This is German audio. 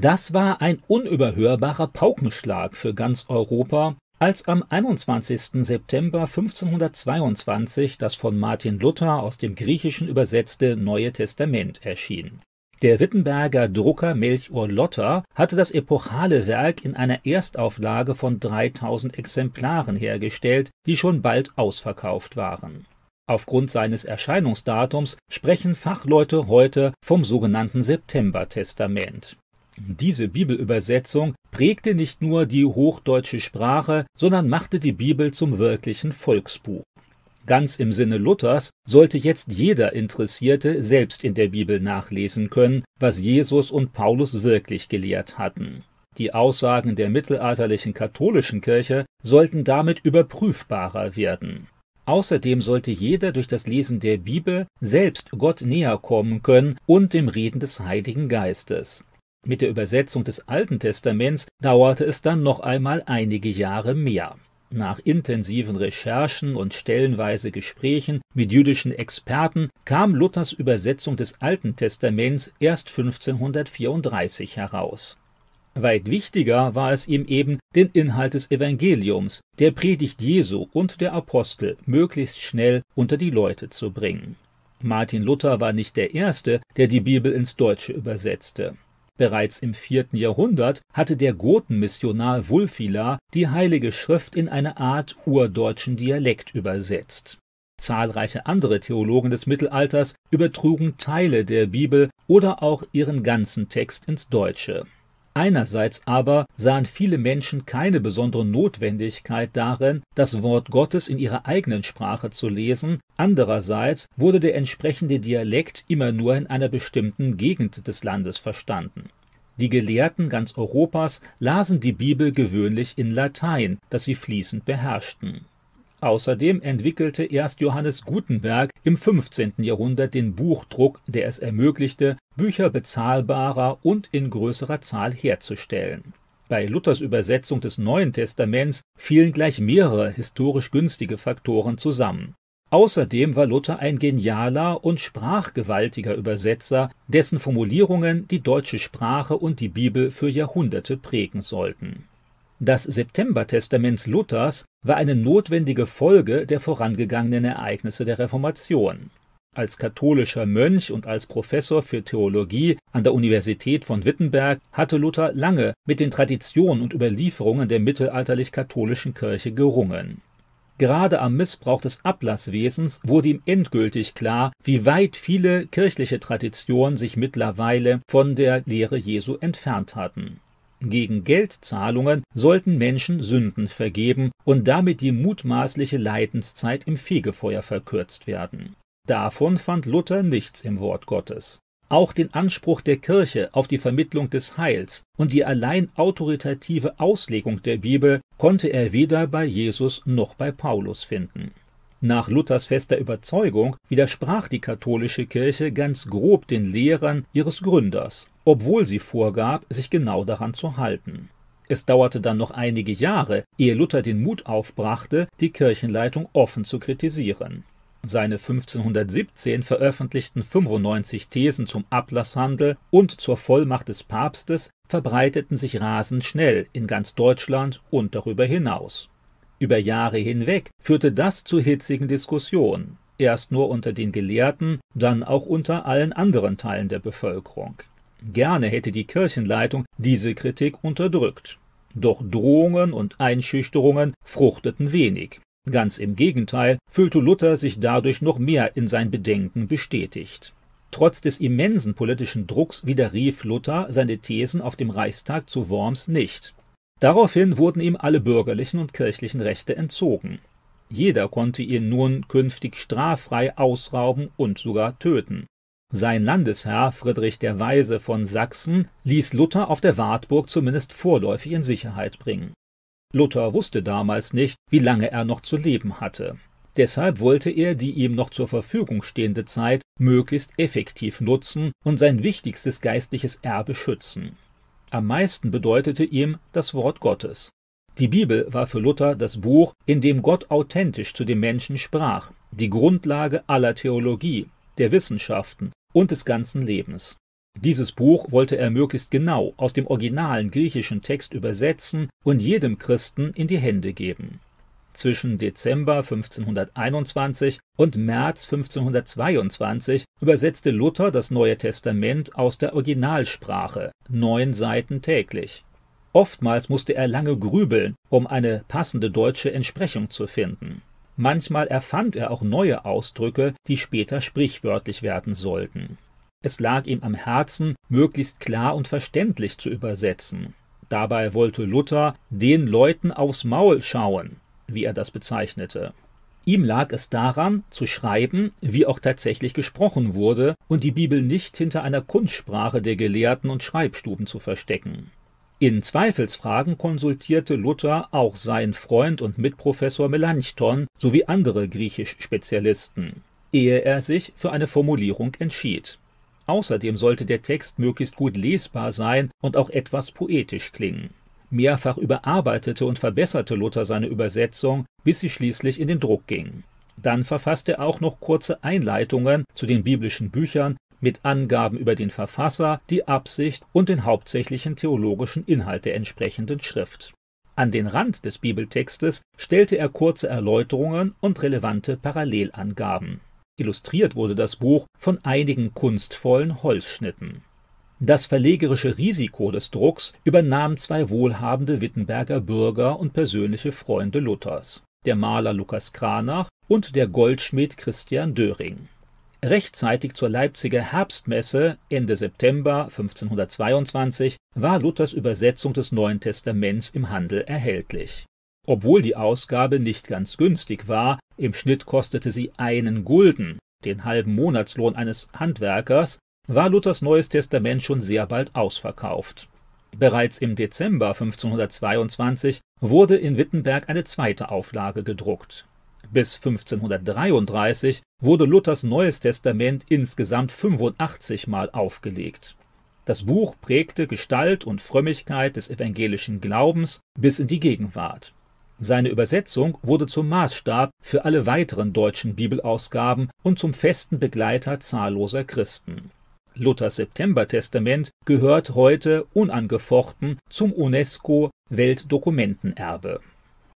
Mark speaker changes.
Speaker 1: Das war ein unüberhörbarer Paukenschlag für ganz Europa, als am 21. September 1522 das von Martin Luther aus dem Griechischen übersetzte Neue Testament erschien. Der Wittenberger Drucker Melchior Lotter hatte das epochale Werk in einer Erstauflage von 3000 Exemplaren hergestellt, die schon bald ausverkauft waren. Aufgrund seines Erscheinungsdatums sprechen Fachleute heute vom sogenannten Septembertestament. Diese Bibelübersetzung prägte nicht nur die hochdeutsche Sprache, sondern machte die Bibel zum wirklichen Volksbuch. Ganz im Sinne Luthers sollte jetzt jeder Interessierte selbst in der Bibel nachlesen können, was Jesus und Paulus wirklich gelehrt hatten. Die Aussagen der mittelalterlichen katholischen Kirche sollten damit überprüfbarer werden. Außerdem sollte jeder durch das Lesen der Bibel selbst Gott näher kommen können und dem Reden des Heiligen Geistes. Mit der Übersetzung des Alten Testaments dauerte es dann noch einmal einige Jahre mehr. Nach intensiven Recherchen und stellenweise Gesprächen mit jüdischen Experten kam Luthers Übersetzung des Alten Testaments erst 1534 heraus. Weit wichtiger war es ihm eben, den Inhalt des Evangeliums, der Predigt Jesu und der Apostel möglichst schnell unter die Leute zu bringen. Martin Luther war nicht der Erste, der die Bibel ins Deutsche übersetzte. Bereits im vierten Jahrhundert hatte der Gotenmissionar Wulfila die Heilige Schrift in eine Art urdeutschen Dialekt übersetzt. Zahlreiche andere Theologen des Mittelalters übertrugen Teile der Bibel oder auch ihren ganzen Text ins Deutsche. Einerseits aber sahen viele Menschen keine besondere Notwendigkeit darin, das Wort Gottes in ihrer eigenen Sprache zu lesen, andererseits wurde der entsprechende Dialekt immer nur in einer bestimmten Gegend des Landes verstanden. Die Gelehrten ganz Europas lasen die Bibel gewöhnlich in Latein, das sie fließend beherrschten Außerdem entwickelte erst Johannes Gutenberg im 15. Jahrhundert den Buchdruck, der es ermöglichte, Bücher bezahlbarer und in größerer Zahl herzustellen. Bei Luthers Übersetzung des Neuen Testaments fielen gleich mehrere historisch günstige Faktoren zusammen. Außerdem war Luther ein genialer und sprachgewaltiger Übersetzer, dessen Formulierungen die deutsche Sprache und die Bibel für Jahrhunderte prägen sollten das Septembertestament Luthers war eine notwendige Folge der vorangegangenen Ereignisse der Reformation. Als katholischer Mönch und als Professor für Theologie an der Universität von Wittenberg hatte Luther lange mit den Traditionen und Überlieferungen der mittelalterlich-katholischen Kirche gerungen. Gerade am Missbrauch des Ablasswesens wurde ihm endgültig klar, wie weit viele kirchliche Traditionen sich mittlerweile von der Lehre Jesu entfernt hatten gegen Geldzahlungen sollten Menschen Sünden vergeben und damit die mutmaßliche Leidenszeit im Fegefeuer verkürzt werden. Davon fand Luther nichts im Wort Gottes. Auch den Anspruch der Kirche auf die Vermittlung des Heils und die allein autoritative Auslegung der Bibel konnte er weder bei Jesus noch bei Paulus finden. Nach Luthers fester Überzeugung widersprach die katholische Kirche ganz grob den Lehrern ihres Gründers obwohl sie vorgab, sich genau daran zu halten. Es dauerte dann noch einige Jahre, ehe Luther den Mut aufbrachte, die Kirchenleitung offen zu kritisieren. Seine 1517 veröffentlichten 95 Thesen zum Ablasshandel und zur Vollmacht des Papstes verbreiteten sich rasend schnell in ganz Deutschland und darüber hinaus. Über Jahre hinweg führte das zu hitzigen Diskussionen, erst nur unter den Gelehrten, dann auch unter allen anderen Teilen der Bevölkerung. Gerne hätte die Kirchenleitung diese Kritik unterdrückt. Doch Drohungen und Einschüchterungen fruchteten wenig. Ganz im Gegenteil fühlte Luther sich dadurch noch mehr in sein Bedenken bestätigt. Trotz des immensen politischen Drucks widerrief Luther seine Thesen auf dem Reichstag zu Worms nicht. Daraufhin wurden ihm alle bürgerlichen und kirchlichen Rechte entzogen. Jeder konnte ihn nun künftig straffrei ausrauben und sogar töten. Sein Landesherr Friedrich der Weise von Sachsen ließ Luther auf der Wartburg zumindest vorläufig in Sicherheit bringen. Luther wusste damals nicht, wie lange er noch zu leben hatte. Deshalb wollte er die ihm noch zur Verfügung stehende Zeit möglichst effektiv nutzen und sein wichtigstes geistliches Erbe schützen. Am meisten bedeutete ihm das Wort Gottes. Die Bibel war für Luther das Buch, in dem Gott authentisch zu dem Menschen sprach, die Grundlage aller Theologie, der Wissenschaften und des ganzen Lebens. Dieses Buch wollte er möglichst genau aus dem originalen griechischen Text übersetzen und jedem Christen in die Hände geben. Zwischen Dezember 1521 und März 1522 übersetzte Luther das Neue Testament aus der Originalsprache, neun Seiten täglich. Oftmals musste er lange grübeln, um eine passende deutsche Entsprechung zu finden. Manchmal erfand er auch neue Ausdrücke, die später sprichwörtlich werden sollten. Es lag ihm am Herzen, möglichst klar und verständlich zu übersetzen. Dabei wollte Luther den Leuten aufs Maul schauen, wie er das bezeichnete. Ihm lag es daran, zu schreiben, wie auch tatsächlich gesprochen wurde, und die Bibel nicht hinter einer Kunstsprache der Gelehrten und Schreibstuben zu verstecken. In Zweifelsfragen konsultierte Luther auch seinen Freund und Mitprofessor Melanchthon sowie andere Griechisch-Spezialisten, ehe er sich für eine Formulierung entschied. Außerdem sollte der Text möglichst gut lesbar sein und auch etwas poetisch klingen. Mehrfach überarbeitete und verbesserte Luther seine Übersetzung, bis sie schließlich in den Druck ging. Dann verfasste er auch noch kurze Einleitungen zu den biblischen Büchern mit Angaben über den Verfasser, die Absicht und den hauptsächlichen theologischen Inhalt der entsprechenden Schrift. An den Rand des Bibeltextes stellte er kurze Erläuterungen und relevante Parallelangaben. Illustriert wurde das Buch von einigen kunstvollen Holzschnitten. Das verlegerische Risiko des Drucks übernahmen zwei wohlhabende Wittenberger Bürger und persönliche Freunde Luthers, der Maler Lukas Kranach und der Goldschmied Christian Döring. Rechtzeitig zur Leipziger Herbstmesse Ende September 1522 war Luthers Übersetzung des Neuen Testaments im Handel erhältlich. Obwohl die Ausgabe nicht ganz günstig war, im Schnitt kostete sie einen Gulden, den halben Monatslohn eines Handwerkers, war Luthers Neues Testament schon sehr bald ausverkauft. Bereits im Dezember 1522 wurde in Wittenberg eine zweite Auflage gedruckt. Bis 1533 wurde Luthers Neues Testament insgesamt 85 Mal aufgelegt. Das Buch prägte Gestalt und Frömmigkeit des evangelischen Glaubens bis in die Gegenwart. Seine Übersetzung wurde zum Maßstab für alle weiteren deutschen Bibelausgaben und zum festen Begleiter zahlloser Christen. Luthers Septembertestament gehört heute unangefochten zum UNESCO Weltdokumentenerbe